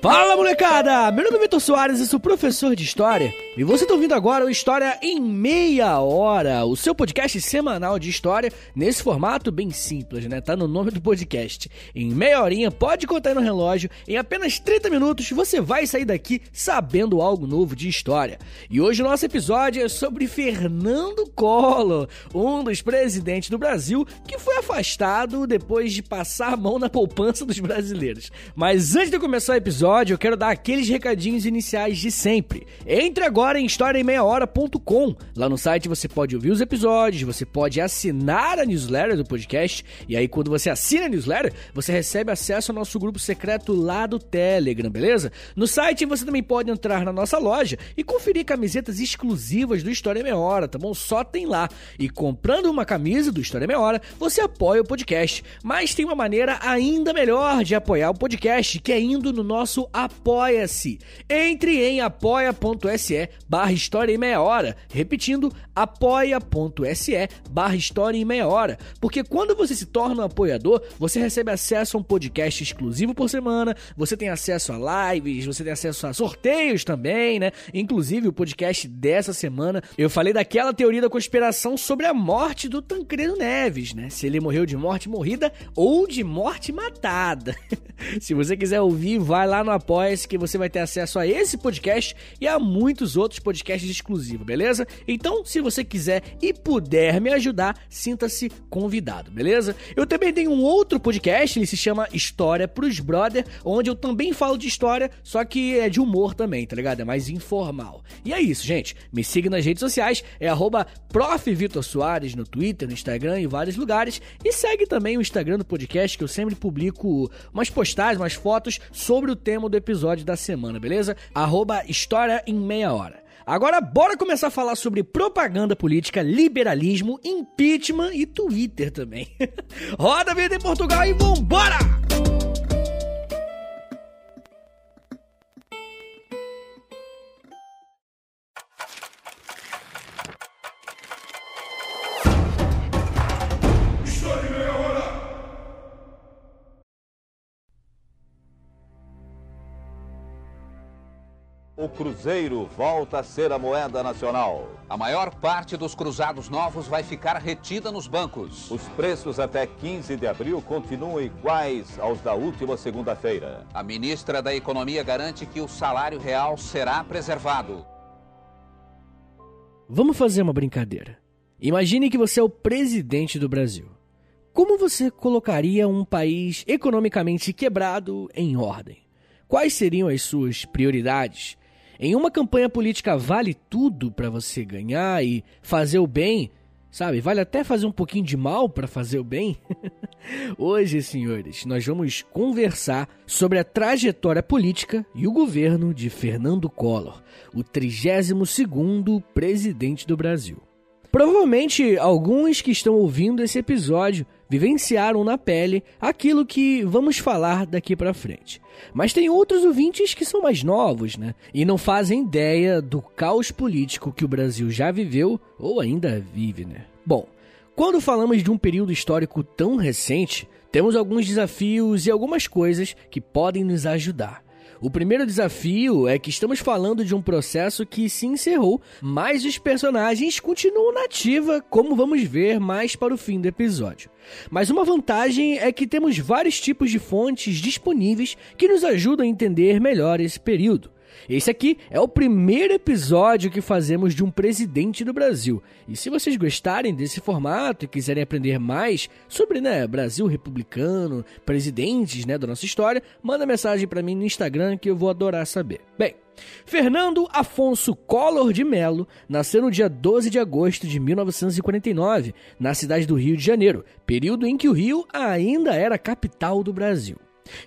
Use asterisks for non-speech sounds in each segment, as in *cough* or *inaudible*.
Fala molecada! Meu nome é Vitor Soares e sou professor de História. E você está ouvindo agora o História em Meia Hora, o seu podcast semanal de História, nesse formato bem simples, né? Tá no nome do podcast. Em meia horinha, pode contar aí no relógio, em apenas 30 minutos você vai sair daqui sabendo algo novo de História. E hoje o nosso episódio é sobre Fernando Collor, um dos presidentes do Brasil que foi afastado depois de passar a mão na poupança dos brasileiros. Mas antes de começar o episódio, episódio, eu quero dar aqueles recadinhos iniciais de sempre. Entre agora em historiaemmeiahora.com. Lá no site você pode ouvir os episódios, você pode assinar a newsletter do podcast, e aí quando você assina a newsletter, você recebe acesso ao nosso grupo secreto lá do Telegram, beleza? No site você também pode entrar na nossa loja e conferir camisetas exclusivas do História Meia Hora, tá bom? Só tem lá. E comprando uma camisa do História Meia Hora, você apoia o podcast. Mas tem uma maneira ainda melhor de apoiar o podcast, que é indo no nosso nosso Apoia-se. Entre em apoia.se barra História em Meia Hora. Repetindo, apoia.se barra História em Meia Hora. Porque quando você se torna um apoiador, você recebe acesso a um podcast exclusivo por semana, você tem acesso a lives, você tem acesso a sorteios também, né? Inclusive o podcast dessa semana, eu falei daquela teoria da conspiração sobre a morte do Tancredo Neves, né? Se ele morreu de morte morrida ou de morte matada. *laughs* se você quiser ouvir, vai lá no Apoia-se que você vai ter acesso a esse podcast e a muitos outros podcasts exclusivos, beleza? Então, se você quiser e puder me ajudar, sinta-se convidado, beleza? Eu também tenho um outro podcast, ele se chama História pros Brother, onde eu também falo de história, só que é de humor também, tá ligado? É mais informal. E é isso, gente. Me siga nas redes sociais, é arroba no Twitter, no Instagram e vários lugares. E segue também o Instagram do podcast, que eu sempre publico umas postagens, umas fotos sobre o tema do episódio da semana, beleza? Arroba História em Meia Hora. Agora bora começar a falar sobre propaganda política, liberalismo, impeachment e Twitter também. *laughs* Roda a vida em Portugal e vambora! O Cruzeiro volta a ser a moeda nacional. A maior parte dos cruzados novos vai ficar retida nos bancos. Os preços até 15 de abril continuam iguais aos da última segunda-feira. A ministra da Economia garante que o salário real será preservado. Vamos fazer uma brincadeira. Imagine que você é o presidente do Brasil. Como você colocaria um país economicamente quebrado em ordem? Quais seriam as suas prioridades? Em uma campanha política vale tudo para você ganhar e fazer o bem, sabe? Vale até fazer um pouquinho de mal para fazer o bem. *laughs* Hoje, senhores, nós vamos conversar sobre a trajetória política e o governo de Fernando Collor, o 32º presidente do Brasil. Provavelmente alguns que estão ouvindo esse episódio vivenciaram na pele aquilo que vamos falar daqui para frente. Mas tem outros ouvintes que são mais novos, né? E não fazem ideia do caos político que o Brasil já viveu ou ainda vive, né? Bom, quando falamos de um período histórico tão recente, temos alguns desafios e algumas coisas que podem nos ajudar. O primeiro desafio é que estamos falando de um processo que se encerrou, mas os personagens continuam na ativa, como vamos ver mais para o fim do episódio. Mas uma vantagem é que temos vários tipos de fontes disponíveis que nos ajudam a entender melhor esse período. Esse aqui é o primeiro episódio que fazemos de um presidente do Brasil. E se vocês gostarem desse formato e quiserem aprender mais sobre né, Brasil republicano, presidentes né, da nossa história, manda mensagem para mim no Instagram que eu vou adorar saber. Bem, Fernando Afonso Collor de Melo nasceu no dia 12 de agosto de 1949, na cidade do Rio de Janeiro, período em que o Rio ainda era capital do Brasil.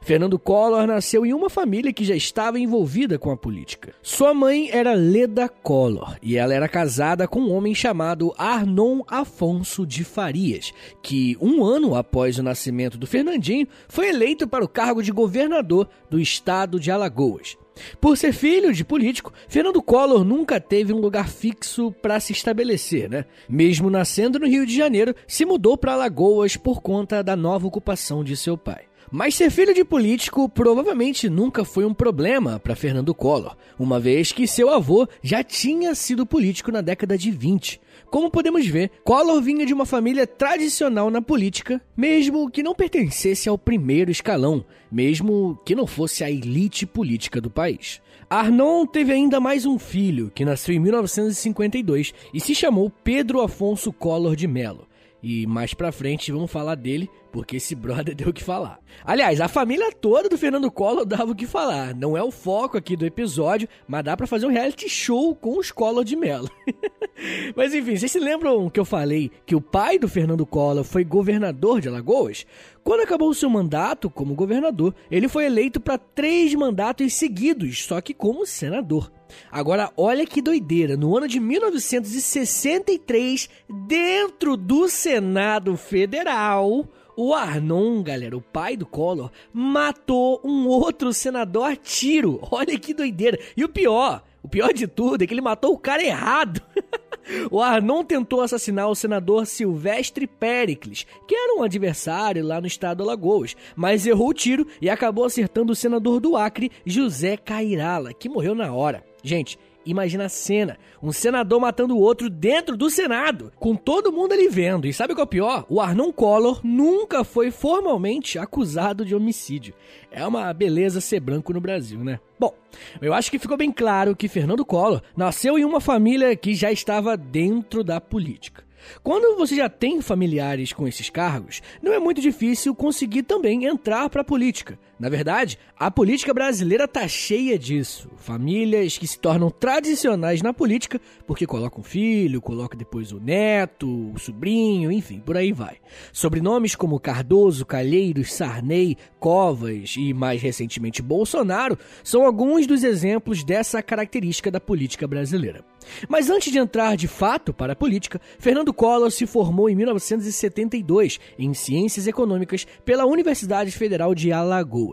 Fernando Collor nasceu em uma família que já estava envolvida com a política. Sua mãe era Leda Collor e ela era casada com um homem chamado Arnon Afonso de Farias, que um ano após o nascimento do Fernandinho foi eleito para o cargo de governador do estado de Alagoas. Por ser filho de político, Fernando Collor nunca teve um lugar fixo para se estabelecer, né? Mesmo nascendo no Rio de Janeiro, se mudou para Alagoas por conta da nova ocupação de seu pai. Mas ser filho de político provavelmente nunca foi um problema para Fernando Collor, uma vez que seu avô já tinha sido político na década de 20. Como podemos ver, Collor vinha de uma família tradicional na política, mesmo que não pertencesse ao primeiro escalão, mesmo que não fosse a elite política do país. Arnon teve ainda mais um filho, que nasceu em 1952 e se chamou Pedro Afonso Collor de Mello. E mais pra frente vamos falar dele, porque esse brother *laughs* deu o que falar. Aliás, a família toda do Fernando Collor dava o que falar. Não é o foco aqui do episódio, mas dá para fazer um reality show com os Collor de Mello. *laughs* mas enfim, vocês se lembram que eu falei que o pai do Fernando Collor foi governador de Alagoas? Quando acabou o seu mandato como governador, ele foi eleito para três mandatos seguidos, só que como senador. Agora, olha que doideira, no ano de 1963, dentro do Senado Federal, o Arnon, galera, o pai do Collor, matou um outro senador a tiro. Olha que doideira. E o pior, o pior de tudo é que ele matou o cara errado. *laughs* O Arnon tentou assassinar o senador Silvestre Pericles, que era um adversário lá no estado do Alagoas, mas errou o tiro e acabou acertando o senador do Acre, José Cairala, que morreu na hora. Gente, Imagina a cena, um senador matando o outro dentro do Senado, com todo mundo ali vendo. E sabe o que é o pior? O Arnon Collor nunca foi formalmente acusado de homicídio. É uma beleza ser branco no Brasil, né? Bom, eu acho que ficou bem claro que Fernando Collor nasceu em uma família que já estava dentro da política. Quando você já tem familiares com esses cargos, não é muito difícil conseguir também entrar para a política. Na verdade, a política brasileira tá cheia disso. Famílias que se tornam tradicionais na política porque colocam filho, colocam depois o neto, o sobrinho, enfim, por aí vai. Sobrenomes como Cardoso, Calheiros, Sarney, Covas e mais recentemente Bolsonaro são alguns dos exemplos dessa característica da política brasileira. Mas antes de entrar de fato para a política, Fernando Collor se formou em 1972 em Ciências Econômicas pela Universidade Federal de Alagoas.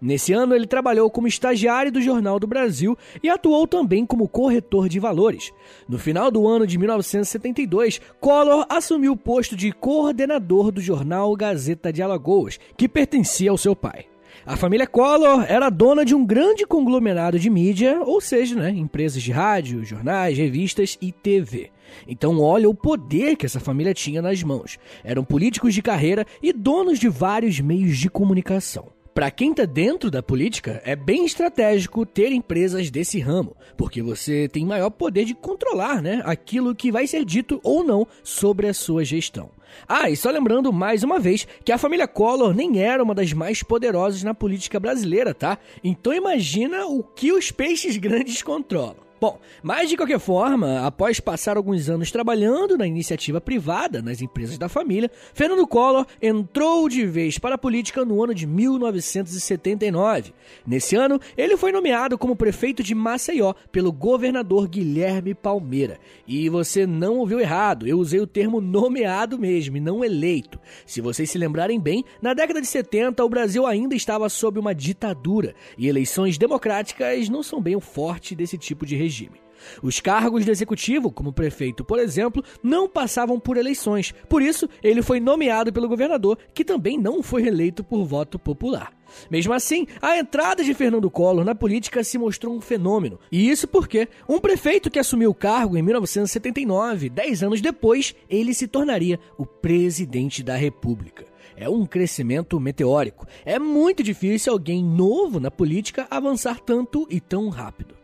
Nesse ano, ele trabalhou como estagiário do Jornal do Brasil e atuou também como corretor de valores. No final do ano de 1972, Collor assumiu o posto de coordenador do jornal Gazeta de Alagoas, que pertencia ao seu pai. A família Collor era dona de um grande conglomerado de mídia, ou seja, né, empresas de rádio, jornais, revistas e TV. Então olha o poder que essa família tinha nas mãos. Eram políticos de carreira e donos de vários meios de comunicação. Para quem está dentro da política, é bem estratégico ter empresas desse ramo, porque você tem maior poder de controlar né, aquilo que vai ser dito ou não sobre a sua gestão. Ah, e só lembrando mais uma vez que a família Collor nem era uma das mais poderosas na política brasileira, tá? Então imagina o que os peixes grandes controlam. Bom, mas de qualquer forma, após passar alguns anos trabalhando na iniciativa privada nas empresas da família, Fernando Collor entrou de vez para a política no ano de 1979. Nesse ano, ele foi nomeado como prefeito de Maceió pelo governador Guilherme Palmeira. E você não ouviu errado, eu usei o termo nomeado mesmo e não eleito. Se vocês se lembrarem bem, na década de 70 o Brasil ainda estava sob uma ditadura e eleições democráticas não são bem o forte desse tipo de regime regime. Os cargos do executivo, como prefeito, por exemplo, não passavam por eleições. Por isso, ele foi nomeado pelo governador, que também não foi reeleito por voto popular. Mesmo assim, a entrada de Fernando Collor na política se mostrou um fenômeno. E isso porque um prefeito que assumiu o cargo em 1979, dez anos depois, ele se tornaria o presidente da República. É um crescimento meteórico. É muito difícil alguém novo na política avançar tanto e tão rápido.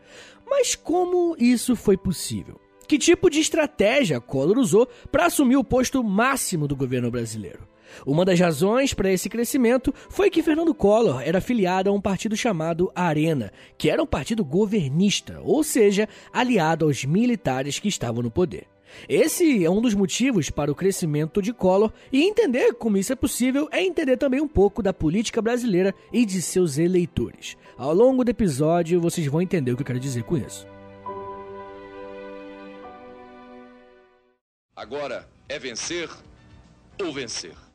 Mas como isso foi possível? Que tipo de estratégia Collor usou para assumir o posto máximo do governo brasileiro? Uma das razões para esse crescimento foi que Fernando Collor era afiliado a um partido chamado Arena, que era um partido governista, ou seja, aliado aos militares que estavam no poder. Esse é um dos motivos para o crescimento de Collor e entender como isso é possível é entender também um pouco da política brasileira e de seus eleitores. Ao longo do episódio vocês vão entender o que eu quero dizer com isso. Agora é vencer ou vencer.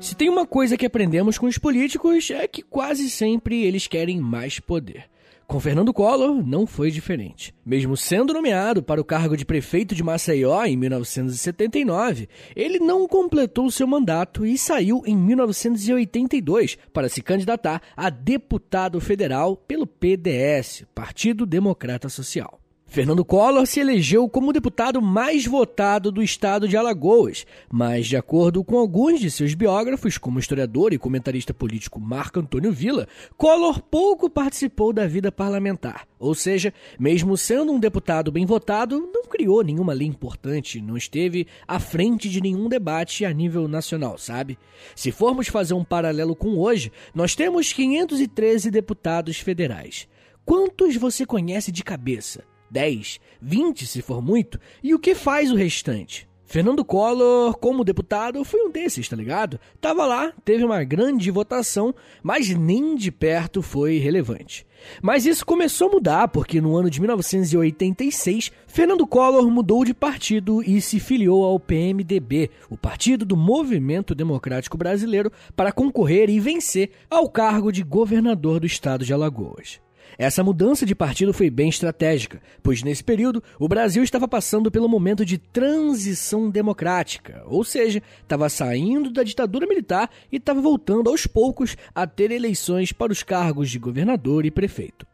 Se tem uma coisa que aprendemos com os políticos é que quase sempre eles querem mais poder. Com Fernando Collor, não foi diferente. Mesmo sendo nomeado para o cargo de prefeito de Maceió em 1979, ele não completou seu mandato e saiu em 1982 para se candidatar a deputado federal pelo PDS, Partido Democrata Social. Fernando Collor se elegeu como o deputado mais votado do estado de Alagoas, mas, de acordo com alguns de seus biógrafos, como historiador e comentarista político Marco Antônio Villa, Collor pouco participou da vida parlamentar. Ou seja, mesmo sendo um deputado bem votado, não criou nenhuma lei importante, não esteve à frente de nenhum debate a nível nacional, sabe? Se formos fazer um paralelo com hoje, nós temos 513 deputados federais. Quantos você conhece de cabeça? 10, 20 se for muito, e o que faz o restante? Fernando Collor, como deputado, foi um desses, tá ligado? Tava lá, teve uma grande votação, mas nem de perto foi relevante. Mas isso começou a mudar porque no ano de 1986, Fernando Collor mudou de partido e se filiou ao PMDB, o Partido do Movimento Democrático Brasileiro, para concorrer e vencer ao cargo de governador do estado de Alagoas. Essa mudança de partido foi bem estratégica, pois nesse período o Brasil estava passando pelo momento de transição democrática, ou seja, estava saindo da ditadura militar e estava voltando aos poucos a ter eleições para os cargos de governador e prefeito.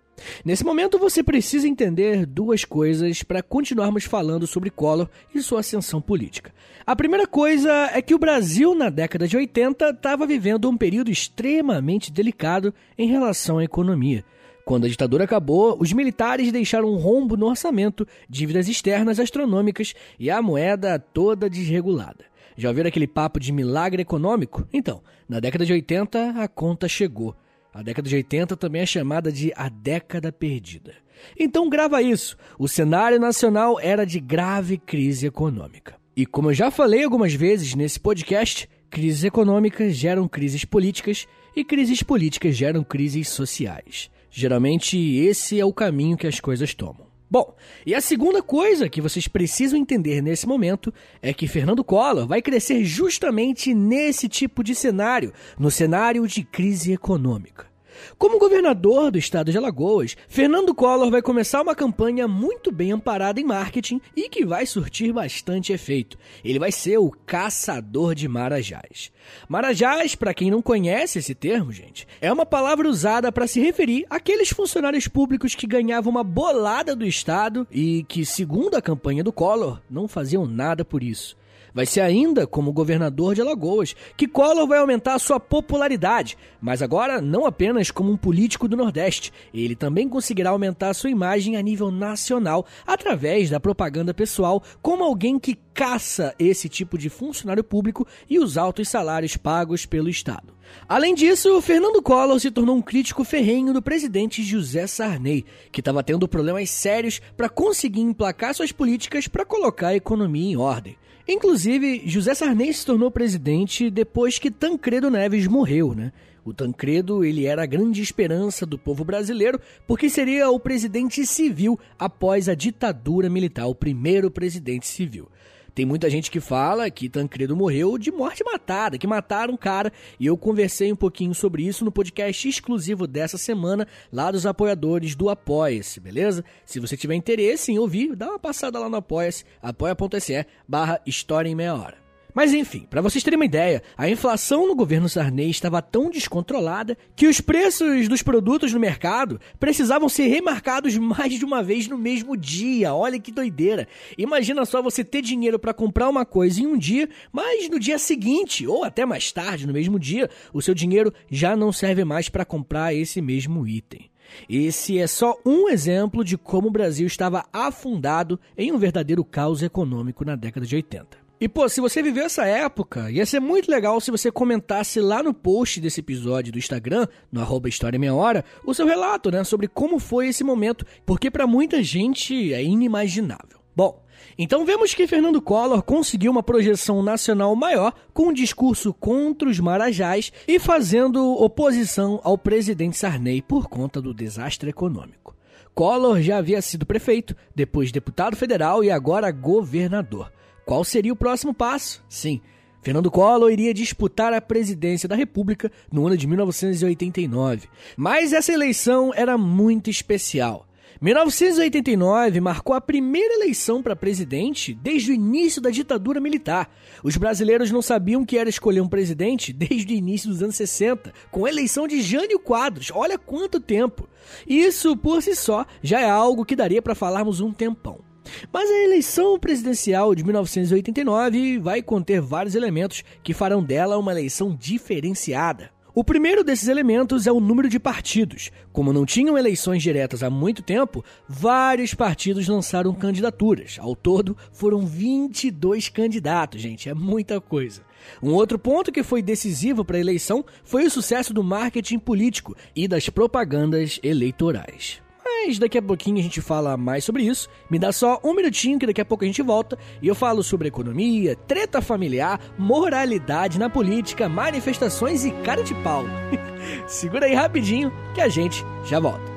Nesse momento você precisa entender duas coisas para continuarmos falando sobre Collor e sua ascensão política. A primeira coisa é que o Brasil, na década de 80, estava vivendo um período extremamente delicado em relação à economia. Quando a ditadura acabou, os militares deixaram um rombo no orçamento, dívidas externas astronômicas e a moeda toda desregulada. Já ouviram aquele papo de milagre econômico? Então, na década de 80 a conta chegou. A década de 80 também é chamada de a década perdida. Então grava isso. O cenário nacional era de grave crise econômica. E como eu já falei algumas vezes nesse podcast, crises econômicas geram crises políticas e crises políticas geram crises sociais. Geralmente, esse é o caminho que as coisas tomam. Bom, e a segunda coisa que vocês precisam entender nesse momento é que Fernando Collor vai crescer justamente nesse tipo de cenário, no cenário de crise econômica. Como governador do estado de Alagoas, Fernando Collor vai começar uma campanha muito bem amparada em marketing e que vai surtir bastante efeito. Ele vai ser o caçador de marajás. Marajás, para quem não conhece esse termo, gente, é uma palavra usada para se referir àqueles funcionários públicos que ganhavam uma bolada do estado e que, segundo a campanha do Collor, não faziam nada por isso. Vai ser ainda como governador de Alagoas que Collor vai aumentar sua popularidade, mas agora não apenas como um político do Nordeste, ele também conseguirá aumentar sua imagem a nível nacional através da propaganda pessoal como alguém que caça esse tipo de funcionário público e os altos salários pagos pelo Estado. Além disso, Fernando Collor se tornou um crítico ferrenho do presidente José Sarney, que estava tendo problemas sérios para conseguir emplacar suas políticas para colocar a economia em ordem. Inclusive, José Sarney se tornou presidente depois que Tancredo Neves morreu, né? O Tancredo, ele era a grande esperança do povo brasileiro, porque seria o presidente civil após a ditadura militar, o primeiro presidente civil. Tem muita gente que fala que Tancredo morreu de morte matada, que mataram um cara, e eu conversei um pouquinho sobre isso no podcast exclusivo dessa semana, lá dos apoiadores do Apoia-se, beleza? Se você tiver interesse em ouvir, dá uma passada lá no Apoia-se, apoia.se barra História em Meia Hora. Mas enfim, para vocês terem uma ideia, a inflação no governo Sarney estava tão descontrolada que os preços dos produtos no mercado precisavam ser remarcados mais de uma vez no mesmo dia. Olha que doideira. Imagina só você ter dinheiro para comprar uma coisa em um dia, mas no dia seguinte ou até mais tarde, no mesmo dia, o seu dinheiro já não serve mais para comprar esse mesmo item. Esse é só um exemplo de como o Brasil estava afundado em um verdadeiro caos econômico na década de 80. E pô, se você viveu essa época, ia ser muito legal se você comentasse lá no post desse episódio do Instagram, no arroba História Meia Hora, o seu relato, né, sobre como foi esse momento, porque para muita gente é inimaginável. Bom, então vemos que Fernando Collor conseguiu uma projeção nacional maior com um discurso contra os marajás e fazendo oposição ao presidente Sarney por conta do desastre econômico. Collor já havia sido prefeito, depois deputado federal e agora governador. Qual seria o próximo passo? Sim, Fernando Collor iria disputar a presidência da República no ano de 1989. Mas essa eleição era muito especial. 1989 marcou a primeira eleição para presidente desde o início da ditadura militar. Os brasileiros não sabiam que era escolher um presidente desde o início dos anos 60, com a eleição de Jânio Quadros. Olha quanto tempo! Isso, por si só, já é algo que daria para falarmos um tempão. Mas a eleição presidencial de 1989 vai conter vários elementos que farão dela uma eleição diferenciada. O primeiro desses elementos é o número de partidos. Como não tinham eleições diretas há muito tempo, vários partidos lançaram candidaturas. Ao todo, foram 22 candidatos, gente, é muita coisa. Um outro ponto que foi decisivo para a eleição foi o sucesso do marketing político e das propagandas eleitorais. Mas daqui a pouquinho a gente fala mais sobre isso. Me dá só um minutinho que daqui a pouco a gente volta e eu falo sobre economia, treta familiar, moralidade na política, manifestações e cara de pau. *laughs* Segura aí rapidinho que a gente já volta.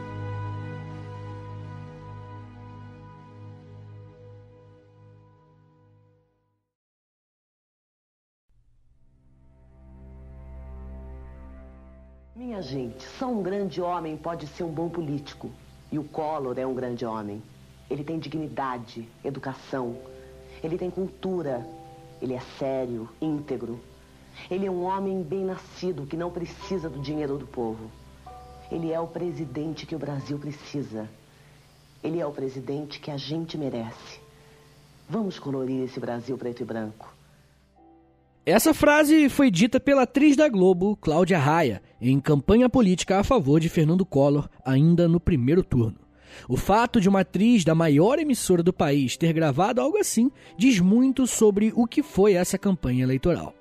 Minha gente, só um grande homem pode ser um bom político. E o Collor é um grande homem. Ele tem dignidade, educação, ele tem cultura, ele é sério, íntegro. Ele é um homem bem nascido que não precisa do dinheiro do povo. Ele é o presidente que o Brasil precisa. Ele é o presidente que a gente merece. Vamos colorir esse Brasil preto e branco. Essa frase foi dita pela atriz da Globo, Cláudia Raia, em campanha política a favor de Fernando Collor, ainda no primeiro turno. O fato de uma atriz da maior emissora do país ter gravado algo assim diz muito sobre o que foi essa campanha eleitoral.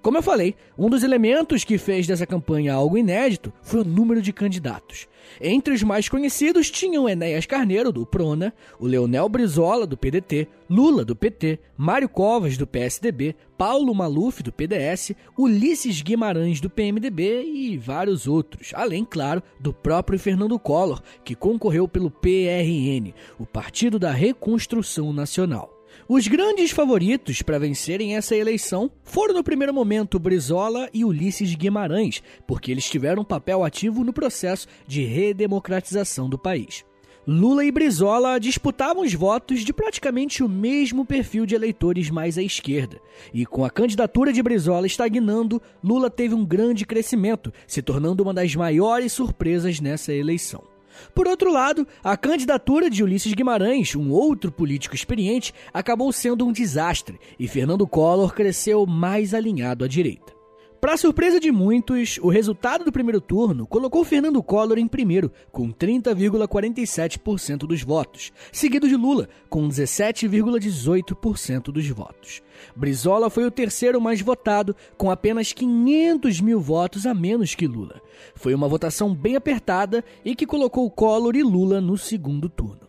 Como eu falei, um dos elementos que fez dessa campanha algo inédito foi o número de candidatos. Entre os mais conhecidos tinham Enéas Carneiro, do Prona, o Leonel Brizola, do PDT, Lula, do PT, Mário Covas, do PSDB, Paulo Maluf, do PDS, Ulisses Guimarães, do PMDB e vários outros, além, claro, do próprio Fernando Collor, que concorreu pelo PRN, o Partido da Reconstrução Nacional. Os grandes favoritos para vencerem essa eleição foram no primeiro momento Brizola e Ulisses Guimarães, porque eles tiveram um papel ativo no processo de redemocratização do país. Lula e Brizola disputavam os votos de praticamente o mesmo perfil de eleitores mais à esquerda. E com a candidatura de Brizola estagnando, Lula teve um grande crescimento, se tornando uma das maiores surpresas nessa eleição. Por outro lado, a candidatura de Ulisses Guimarães, um outro político experiente, acabou sendo um desastre e Fernando Collor cresceu mais alinhado à direita. Para surpresa de muitos, o resultado do primeiro turno colocou Fernando Collor em primeiro, com 30,47% dos votos, seguido de Lula, com 17,18% dos votos. Brizola foi o terceiro mais votado, com apenas 500 mil votos a menos que Lula. Foi uma votação bem apertada e que colocou Collor e Lula no segundo turno.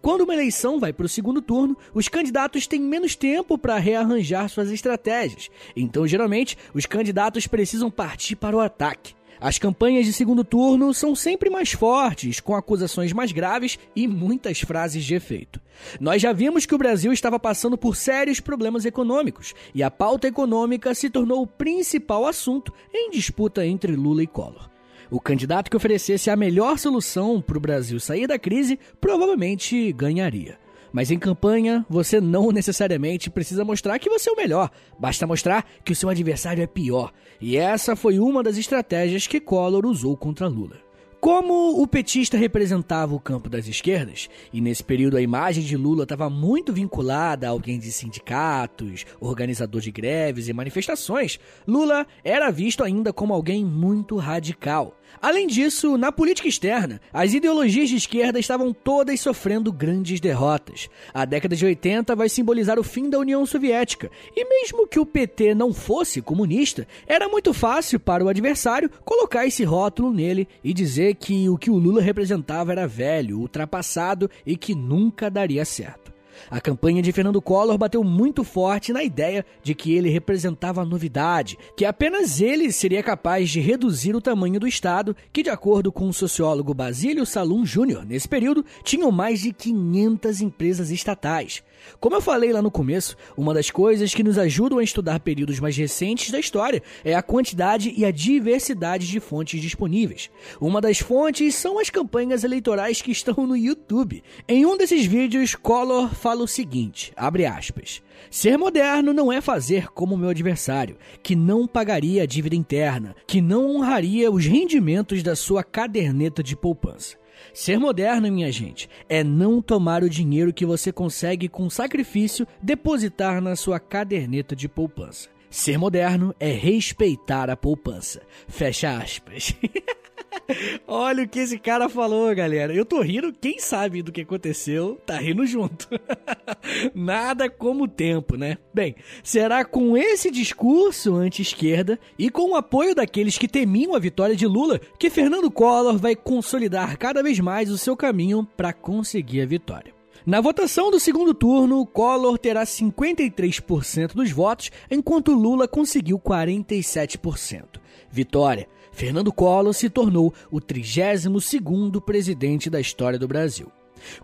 Quando uma eleição vai para o segundo turno, os candidatos têm menos tempo para rearranjar suas estratégias. Então, geralmente, os candidatos precisam partir para o ataque. As campanhas de segundo turno são sempre mais fortes, com acusações mais graves e muitas frases de efeito. Nós já vimos que o Brasil estava passando por sérios problemas econômicos e a pauta econômica se tornou o principal assunto em disputa entre Lula e Collor. O candidato que oferecesse a melhor solução para o Brasil sair da crise provavelmente ganharia. Mas em campanha, você não necessariamente precisa mostrar que você é o melhor, basta mostrar que o seu adversário é pior. E essa foi uma das estratégias que Collor usou contra Lula. Como o petista representava o campo das esquerdas, e nesse período a imagem de Lula estava muito vinculada a alguém de sindicatos, organizador de greves e manifestações, Lula era visto ainda como alguém muito radical. Além disso, na política externa, as ideologias de esquerda estavam todas sofrendo grandes derrotas. A década de 80 vai simbolizar o fim da União Soviética, e mesmo que o PT não fosse comunista, era muito fácil para o adversário colocar esse rótulo nele e dizer que o que o Lula representava era velho, ultrapassado e que nunca daria certo. A campanha de Fernando Collor bateu muito forte na ideia de que ele representava a novidade, que apenas ele seria capaz de reduzir o tamanho do Estado, que, de acordo com o sociólogo Basílio Salum Júnior, nesse período, tinham mais de 500 empresas estatais. Como eu falei lá no começo, uma das coisas que nos ajudam a estudar períodos mais recentes da história é a quantidade e a diversidade de fontes disponíveis. Uma das fontes são as campanhas eleitorais que estão no YouTube. Em um desses vídeos, Collor fala o seguinte, abre aspas, Ser moderno não é fazer como meu adversário, que não pagaria a dívida interna, que não honraria os rendimentos da sua caderneta de poupança. Ser moderno, minha gente, é não tomar o dinheiro que você consegue com sacrifício depositar na sua caderneta de poupança. Ser moderno é respeitar a poupança. Fecha aspas. *laughs* Olha o que esse cara falou, galera. Eu tô rindo, quem sabe do que aconteceu, tá rindo junto. *laughs* Nada como o tempo, né? Bem, será com esse discurso anti-esquerda e com o apoio daqueles que temiam a vitória de Lula que Fernando Collor vai consolidar cada vez mais o seu caminho para conseguir a vitória. Na votação do segundo turno, Collor terá 53% dos votos, enquanto Lula conseguiu 47%. Vitória Fernando Collor se tornou o 32º presidente da história do Brasil.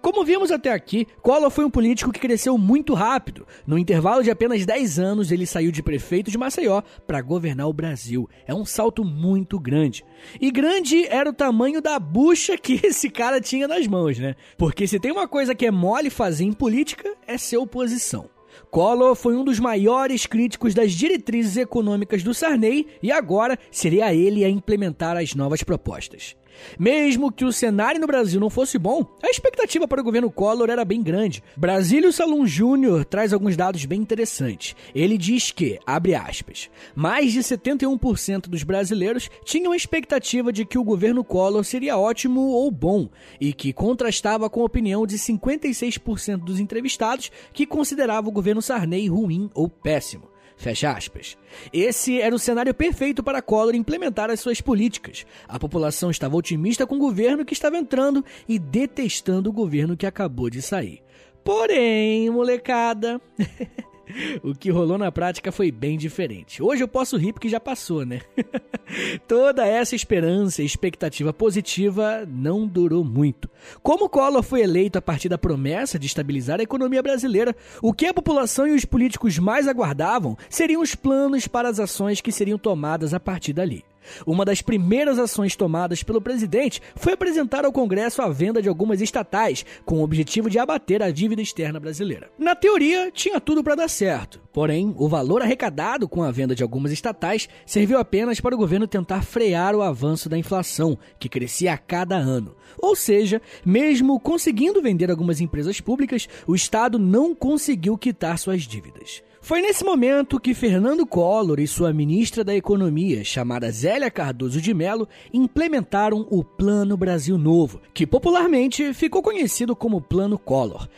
Como vimos até aqui, Collor foi um político que cresceu muito rápido. No intervalo de apenas 10 anos, ele saiu de prefeito de Maceió para governar o Brasil. É um salto muito grande. E grande era o tamanho da bucha que *laughs* esse cara tinha nas mãos, né? Porque se tem uma coisa que é mole fazer em política, é ser oposição. Collor foi um dos maiores críticos das diretrizes econômicas do Sarney e agora seria ele a implementar as novas propostas. Mesmo que o cenário no Brasil não fosse bom, a expectativa para o governo Collor era bem grande. Brasílio Salum Júnior traz alguns dados bem interessantes. Ele diz que, abre aspas, mais de 71% dos brasileiros tinham a expectativa de que o governo Collor seria ótimo ou bom, e que contrastava com a opinião de 56% dos entrevistados que considerava o governo Sarney ruim ou péssimo. Fecha aspas. Esse era o cenário perfeito para Collor implementar as suas políticas. A população estava otimista com o governo que estava entrando e detestando o governo que acabou de sair. Porém, molecada. *laughs* o que rolou na prática foi bem diferente. Hoje eu posso rir porque já passou, né? *laughs* Toda essa esperança e expectativa positiva não durou muito. Como Collor foi eleito a partir da promessa de estabilizar a economia brasileira, o que a população e os políticos mais aguardavam seriam os planos para as ações que seriam tomadas a partir dali. Uma das primeiras ações tomadas pelo presidente foi apresentar ao Congresso a venda de algumas estatais, com o objetivo de abater a dívida externa brasileira. Na teoria, tinha tudo para dar certo. Porém, o valor arrecadado com a venda de algumas estatais serviu apenas para o governo tentar frear o avanço da inflação, que crescia a cada ano. Ou seja, mesmo conseguindo vender algumas empresas públicas, o Estado não conseguiu quitar suas dívidas. Foi nesse momento que Fernando Collor e sua ministra da Economia, chamada Zélia Cardoso de Mello, implementaram o Plano Brasil Novo, que popularmente ficou conhecido como Plano Collor.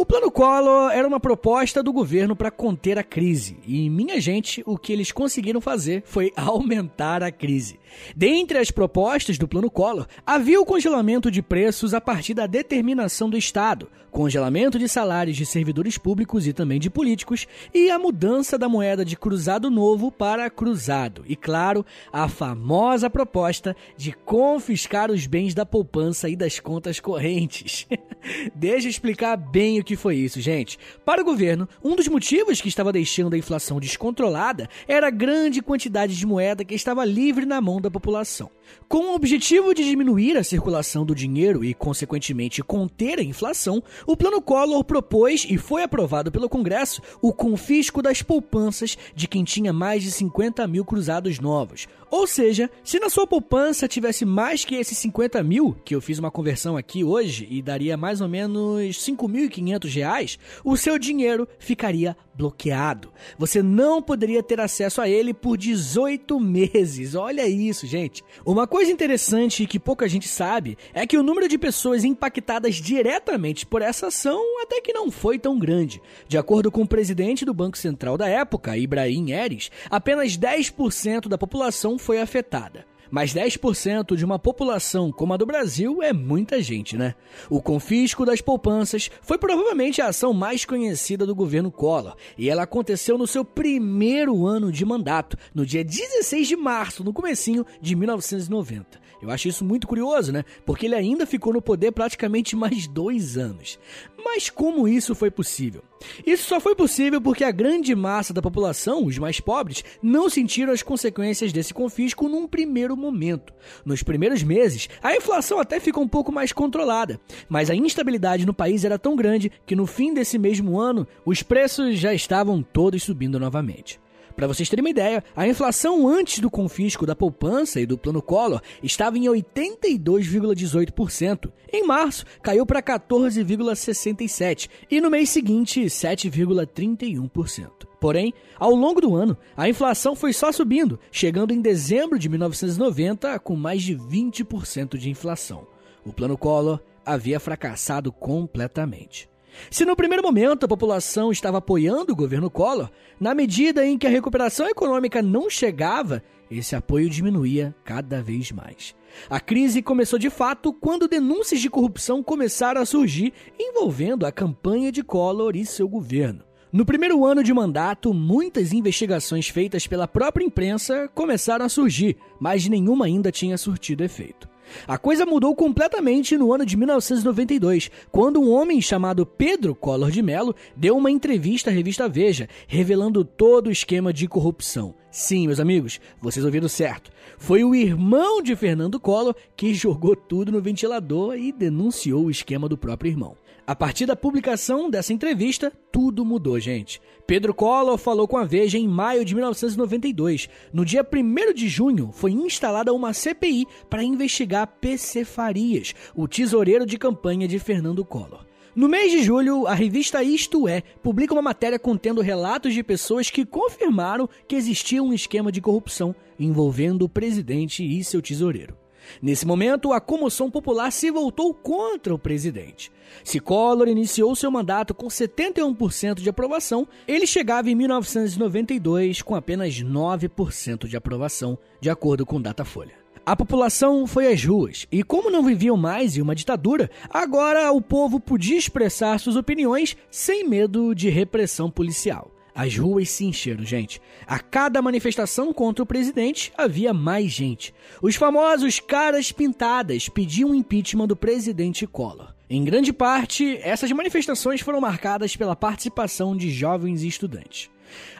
O Plano Collor era uma proposta do governo para conter a crise, e minha gente, o que eles conseguiram fazer foi *laughs* aumentar a crise. Dentre as propostas do Plano Collor, havia o congelamento de preços a partir da determinação do Estado, congelamento de salários de servidores públicos e também de políticos, e a mudança da moeda de cruzado novo para cruzado, e claro, a famosa proposta de confiscar os bens da poupança e das contas correntes. *laughs* Deixa eu explicar bem o que que foi isso, gente? Para o governo, um dos motivos que estava deixando a inflação descontrolada era a grande quantidade de moeda que estava livre na mão da população. Com o objetivo de diminuir a circulação do dinheiro e, consequentemente, conter a inflação, o Plano Collor propôs e foi aprovado pelo Congresso o confisco das poupanças de quem tinha mais de 50 mil cruzados novos. Ou seja, se na sua poupança tivesse mais que esses 50 mil, que eu fiz uma conversão aqui hoje e daria mais ou menos 5.500 reais, o seu dinheiro ficaria bloqueado. Você não poderia ter acesso a ele por 18 meses. Olha isso, gente. Uma coisa interessante que pouca gente sabe é que o número de pessoas impactadas diretamente por essa ação até que não foi tão grande. De acordo com o presidente do Banco Central da época, Ibrahim Eres, apenas 10% da população foi afetada. Mas 10% de uma população como a do Brasil é muita gente, né? O confisco das poupanças foi provavelmente a ação mais conhecida do governo Collor, e ela aconteceu no seu primeiro ano de mandato, no dia 16 de março, no comecinho de 1990. Eu acho isso muito curioso, né? Porque ele ainda ficou no poder praticamente mais dois anos. Mas como isso foi possível? Isso só foi possível porque a grande massa da população, os mais pobres, não sentiram as consequências desse confisco num primeiro momento. Nos primeiros meses, a inflação até ficou um pouco mais controlada, mas a instabilidade no país era tão grande que no fim desse mesmo ano, os preços já estavam todos subindo novamente. Para vocês terem uma ideia, a inflação antes do confisco da poupança e do plano Collor estava em 82,18%. Em março, caiu para 14,67% e no mês seguinte, 7,31%. Porém, ao longo do ano, a inflação foi só subindo, chegando em dezembro de 1990 com mais de 20% de inflação. O plano Collor havia fracassado completamente. Se no primeiro momento a população estava apoiando o governo Collor, na medida em que a recuperação econômica não chegava, esse apoio diminuía cada vez mais. A crise começou de fato quando denúncias de corrupção começaram a surgir envolvendo a campanha de Collor e seu governo. No primeiro ano de mandato, muitas investigações feitas pela própria imprensa começaram a surgir, mas nenhuma ainda tinha surtido efeito. A coisa mudou completamente no ano de 1992, quando um homem chamado Pedro Collor de Mello deu uma entrevista à revista Veja, revelando todo o esquema de corrupção. Sim, meus amigos, vocês ouviram certo. Foi o irmão de Fernando Collor que jogou tudo no ventilador e denunciou o esquema do próprio irmão. A partir da publicação dessa entrevista, tudo mudou, gente. Pedro Collor falou com a Veja em maio de 1992. No dia 1 de junho, foi instalada uma CPI para investigar PC Farias, o tesoureiro de campanha de Fernando Collor. No mês de julho, a revista Isto É publica uma matéria contendo relatos de pessoas que confirmaram que existia um esquema de corrupção envolvendo o presidente e seu tesoureiro. Nesse momento, a comoção popular se voltou contra o presidente. Se Collor iniciou seu mandato com 71% de aprovação, ele chegava em 1992 com apenas 9% de aprovação, de acordo com Datafolha. A população foi às ruas e, como não viviam mais em uma ditadura, agora o povo podia expressar suas opiniões sem medo de repressão policial. As ruas se encheram, gente. A cada manifestação contra o presidente havia mais gente. Os famosos caras pintadas pediam impeachment do presidente Collor. Em grande parte, essas manifestações foram marcadas pela participação de jovens e estudantes.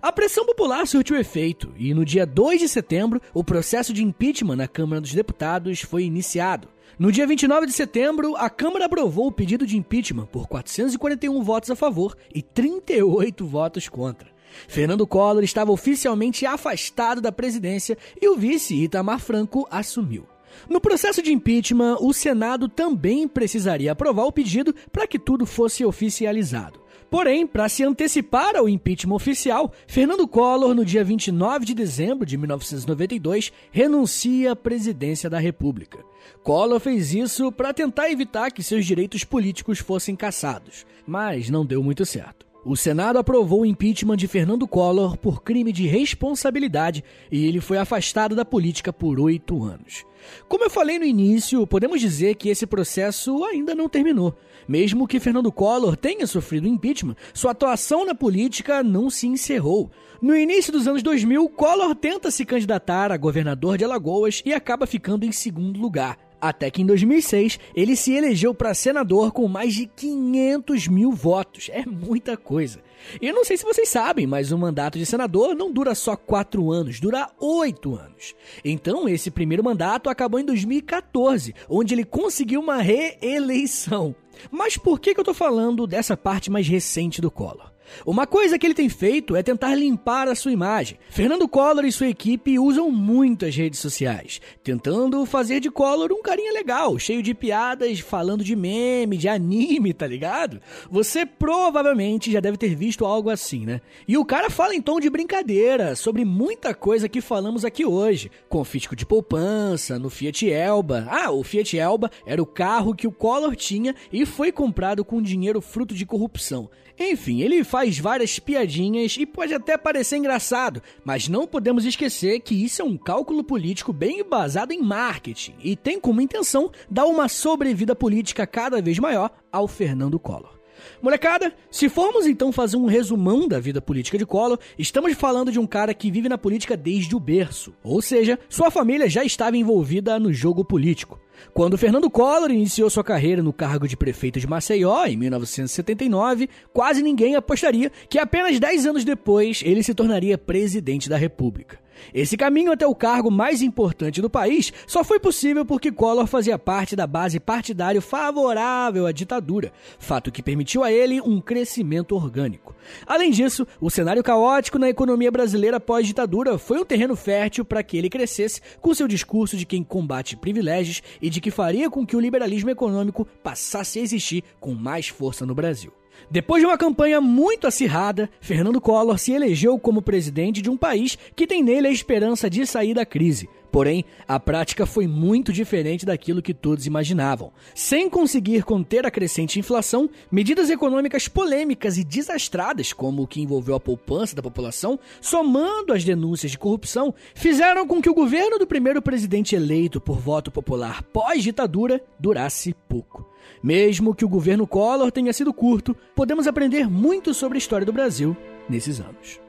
A pressão popular surtiu efeito e no dia 2 de setembro, o processo de impeachment na Câmara dos Deputados foi iniciado. No dia 29 de setembro, a Câmara aprovou o pedido de impeachment por 441 votos a favor e 38 votos contra. Fernando Collor estava oficialmente afastado da presidência e o vice Itamar Franco assumiu. No processo de impeachment, o Senado também precisaria aprovar o pedido para que tudo fosse oficializado. Porém, para se antecipar ao impeachment oficial, Fernando Collor, no dia 29 de dezembro de 1992, renuncia à presidência da República. Collor fez isso para tentar evitar que seus direitos políticos fossem cassados, mas não deu muito certo. O Senado aprovou o impeachment de Fernando Collor por crime de responsabilidade e ele foi afastado da política por oito anos. Como eu falei no início, podemos dizer que esse processo ainda não terminou. Mesmo que Fernando Collor tenha sofrido impeachment, sua atuação na política não se encerrou. No início dos anos 2000, Collor tenta se candidatar a governador de Alagoas e acaba ficando em segundo lugar. Até que em 2006 ele se elegeu para senador com mais de 500 mil votos. É muita coisa. E eu não sei se vocês sabem, mas o mandato de senador não dura só quatro anos, dura oito anos. Então esse primeiro mandato acabou em 2014, onde ele conseguiu uma reeleição. Mas por que, que eu tô falando dessa parte mais recente do Collor? Uma coisa que ele tem feito é tentar limpar a sua imagem. Fernando Collor e sua equipe usam muitas redes sociais, tentando fazer de Collor um carinha legal, cheio de piadas, falando de meme, de anime, tá ligado? Você provavelmente já deve ter visto algo assim, né? E o cara fala em tom de brincadeira sobre muita coisa que falamos aqui hoje. Confisco de poupança, no Fiat Elba. Ah, o Fiat Elba era o carro que o Collor tinha e foi comprado com dinheiro fruto de corrupção. Enfim, ele faz várias piadinhas e pode até parecer engraçado, mas não podemos esquecer que isso é um cálculo político bem basado em marketing e tem como intenção dar uma sobrevida política cada vez maior ao Fernando Collor. Molecada, se formos então fazer um resumão da vida política de Collor, estamos falando de um cara que vive na política desde o berço. Ou seja, sua família já estava envolvida no jogo político. Quando Fernando Collor iniciou sua carreira no cargo de prefeito de Maceió, em 1979, quase ninguém apostaria que apenas 10 anos depois ele se tornaria presidente da República. Esse caminho até o cargo mais importante do país só foi possível porque Collor fazia parte da base partidária favorável à ditadura, fato que permitiu a ele um crescimento orgânico. Além disso, o cenário caótico na economia brasileira pós-ditadura foi um terreno fértil para que ele crescesse com seu discurso de quem combate privilégios e de que faria com que o liberalismo econômico passasse a existir com mais força no Brasil. Depois de uma campanha muito acirrada, Fernando Collor se elegeu como presidente de um país que tem nele a esperança de sair da crise. Porém, a prática foi muito diferente daquilo que todos imaginavam. Sem conseguir conter a crescente inflação, medidas econômicas polêmicas e desastradas, como o que envolveu a poupança da população, somando as denúncias de corrupção, fizeram com que o governo do primeiro presidente eleito por voto popular pós-ditadura durasse pouco. Mesmo que o governo Collor tenha sido curto, podemos aprender muito sobre a história do Brasil nesses anos.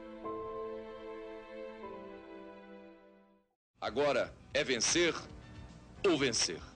Agora é vencer ou vencer.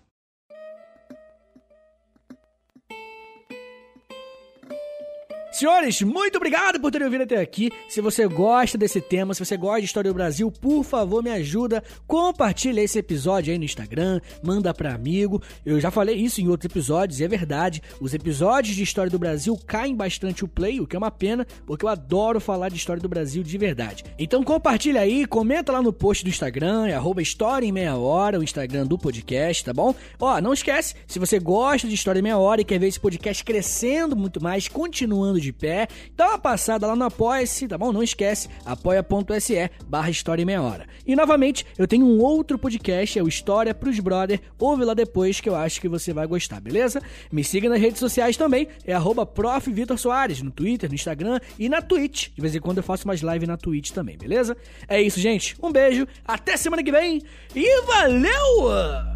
Senhores, muito obrigado por terem ouvido até aqui. Se você gosta desse tema, se você gosta de História do Brasil, por favor, me ajuda. Compartilha esse episódio aí no Instagram, manda para amigo. Eu já falei isso em outros episódios e é verdade. Os episódios de História do Brasil caem bastante o play, o que é uma pena, porque eu adoro falar de História do Brasil de verdade. Então compartilha aí, comenta lá no post do Instagram, é arroba História em Meia Hora, o Instagram do podcast, tá bom? Ó, não esquece, se você gosta de História em Meia Hora e quer ver esse podcast crescendo muito mais, continuando de de pé. Dá uma passada lá no Apoia-se, tá bom? Não esquece, apoia.se barra História em Meia Hora. E novamente, eu tenho um outro podcast, é o História pros Brother. Ouve lá depois que eu acho que você vai gostar, beleza? Me siga nas redes sociais também, é arroba Soares, no Twitter, no Instagram e na Twitch. De vez em quando eu faço umas lives na Twitch também, beleza? É isso, gente. Um beijo, até semana que vem e valeu!